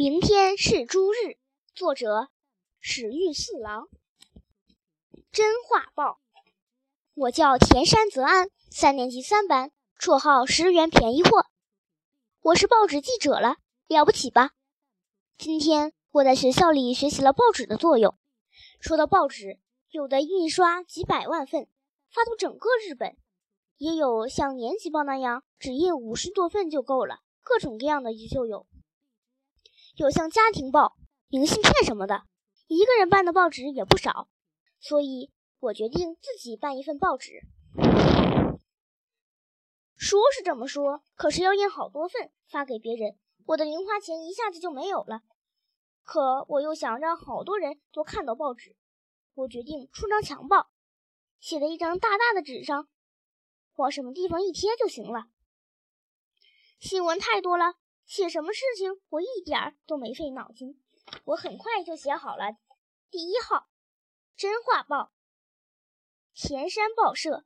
明天是猪日，作者史玉四郎。真话报，我叫田山泽安，三年级三班，绰号十元便宜货。我是报纸记者了，了不起吧？今天我在学校里学习了报纸的作用。说到报纸，有的印刷几百万份，发到整个日本；也有像年级报那样，只印五十多份就够了，各种各样的就有。有像家庭报、明信片什么的，一个人办的报纸也不少，所以我决定自己办一份报纸。说是这么说，可是要印好多份发给别人，我的零花钱一下子就没有了。可我又想让好多人都看到报纸，我决定出张强报，写在一张大大的纸上，往什么地方一贴就行了。新闻太多了。写什么事情，我一点儿都没费脑筋，我很快就写好了。第一号，真话报，田山报社，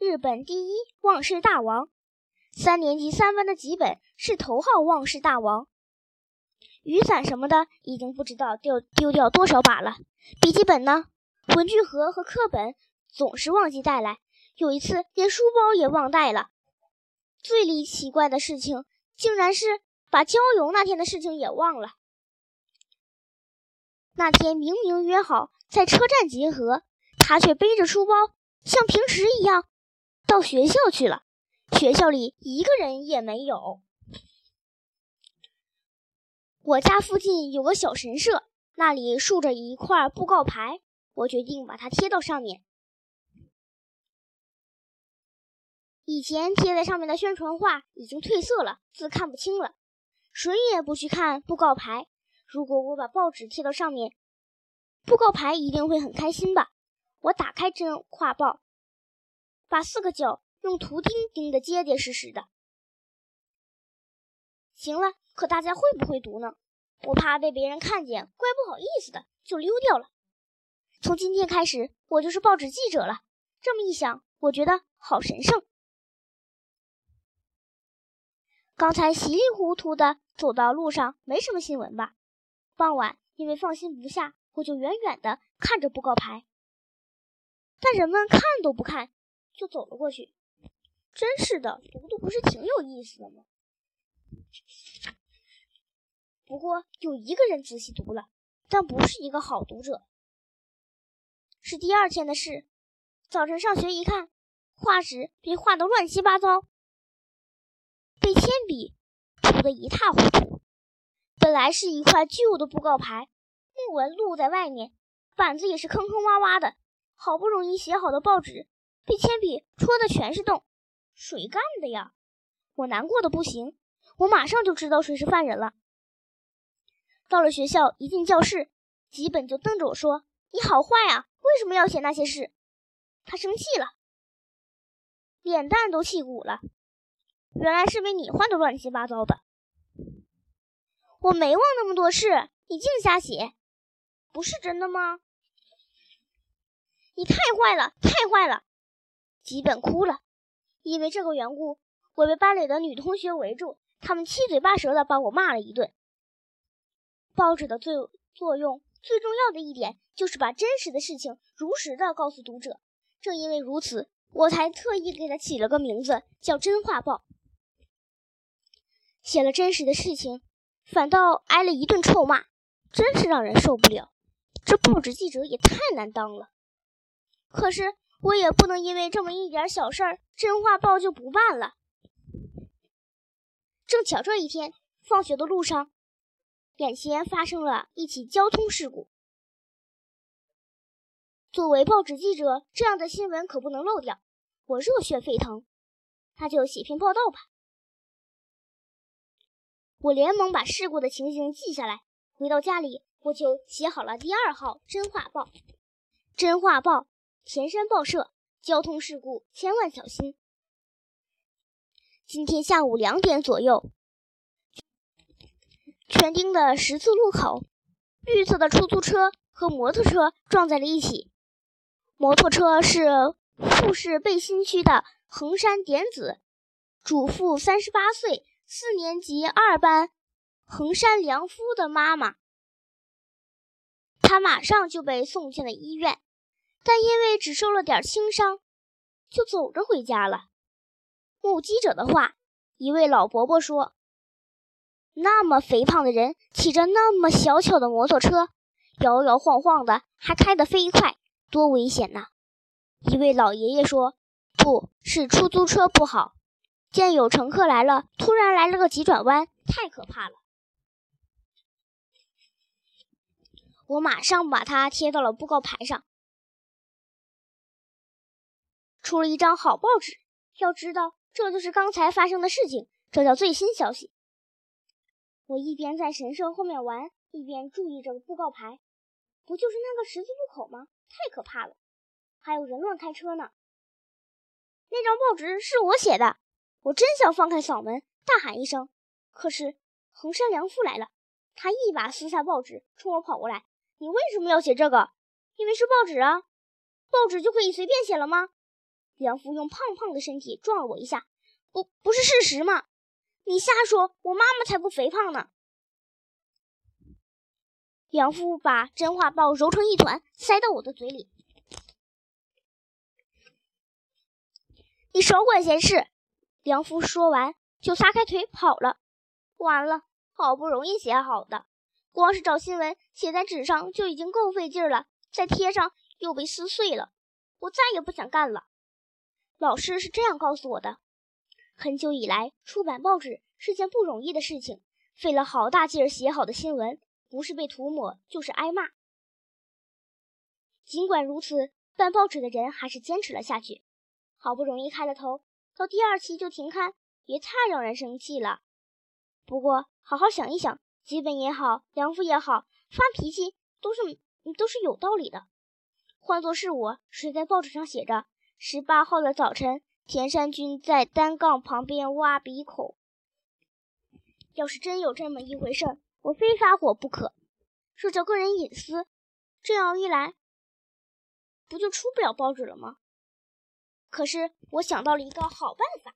日本第一忘事大王，三年级三班的几本是头号忘事大王。雨伞什么的已经不知道丢丢掉多少把了。笔记本呢？文具盒和课本总是忘记带来，有一次连书包也忘带了。最离奇怪的事情。竟然是把郊游那天的事情也忘了。那天明明约好在车站集合，他却背着书包像平时一样到学校去了。学校里一个人也没有。我家附近有个小神社，那里竖着一块布告牌，我决定把它贴到上面。以前贴在上面的宣传画已经褪色了，字看不清了，谁也不去看布告牌。如果我把报纸贴到上面，布告牌一定会很开心吧？我打开真画报，把四个角用图钉钉得结结实实的。行了，可大家会不会读呢？我怕被别人看见，怪不好意思的，就溜掉了。从今天开始，我就是报纸记者了。这么一想，我觉得好神圣。刚才稀里糊涂的走到路上，没什么新闻吧？傍晚，因为放心不下，我就远远的看着布告牌。但人们看都不看，就走了过去。真是的，读读不是挺有意思的吗？不过有一个人仔细读了，但不是一个好读者。是第二天的事。早晨上学一看，画纸被画得乱七八糟。被铅笔涂得一塌糊涂。本来是一块旧的布告牌，木纹露在外面，板子也是坑坑洼洼的。好不容易写好的报纸，被铅笔戳的全是洞。谁干的呀？我难过的不行。我马上就知道谁是犯人了。到了学校，一进教室，吉本就瞪着我说：“你好坏啊！为什么要写那些事？”他生气了，脸蛋都气鼓了。原来是被你画的乱七八糟的，我没忘那么多事，你净瞎写，不是真的吗？你太坏了，太坏了！吉本哭了，因为这个缘故，我被班里的女同学围住，他们七嘴八舌的把我骂了一顿。报纸的最作用最重要的一点，就是把真实的事情如实的告诉读者。正因为如此，我才特意给他起了个名字，叫《真话报》。写了真实的事情，反倒挨了一顿臭骂，真是让人受不了。这报纸记者也太难当了。可是我也不能因为这么一点小事儿，真话报就不办了。正巧这一天，放学的路上，眼前发生了一起交通事故。作为报纸记者，这样的新闻可不能漏掉。我热血沸腾，那就写篇报道吧。我连忙把事故的情形记下来。回到家里，我就写好了第二号真话报。真话报，田山报社，交通事故千万小心。今天下午两点左右，全町的十字路口，绿色的出租车和摩托车撞在了一起。摩托车是富士贝新区的横山典子，主妇，三十八岁。四年级二班横山良夫的妈妈。他马上就被送进了医院，但因为只受了点轻伤，就走着回家了。目击者的话，一位老伯伯说：“那么肥胖的人骑着那么小巧的摩托车，摇摇晃晃的，还开得飞快，多危险呐！”一位老爷爷说：“不是出租车不好，见有乘客来了，突然来了个急转弯，太可怕了。”我马上把它贴到了布告牌上，出了一张好报纸。要知道，这就是刚才发生的事情，这叫最新消息。我一边在神社后面玩，一边注意着布告牌。不就是那个十字路口吗？太可怕了，还有人乱开车呢。那张报纸是我写的，我真想放开嗓门大喊一声。可是横山良夫来了，他一把撕下报纸，冲我跑过来。你为什么要写这个？因为是报纸啊，报纸就可以随便写了吗？梁夫用胖胖的身体撞了我一下，不，不是事实吗？你瞎说，我妈妈才不肥胖呢。梁夫把真话报揉成一团，塞到我的嘴里。你少管闲事！梁夫说完就撒开腿跑了。完了，好不容易写好的。光是找新闻写在纸上就已经够费劲了，再贴上又被撕碎了。我再也不想干了。老师是这样告诉我的：很久以来，出版报纸是件不容易的事情，费了好大劲儿写好的新闻，不是被涂抹就是挨骂。尽管如此，办报纸的人还是坚持了下去。好不容易开了头，到第二期就停刊，也太让人生气了。不过，好好想一想。基本也好，良夫也好，发脾气都是都是有道理的。换作是我，谁在报纸上写着十八号的早晨，田山君在单杠旁边挖鼻孔。要是真有这么一回事，我非发火不可。涉及个人隐私，这样一来，不就出不了报纸了吗？可是我想到了一个好办法。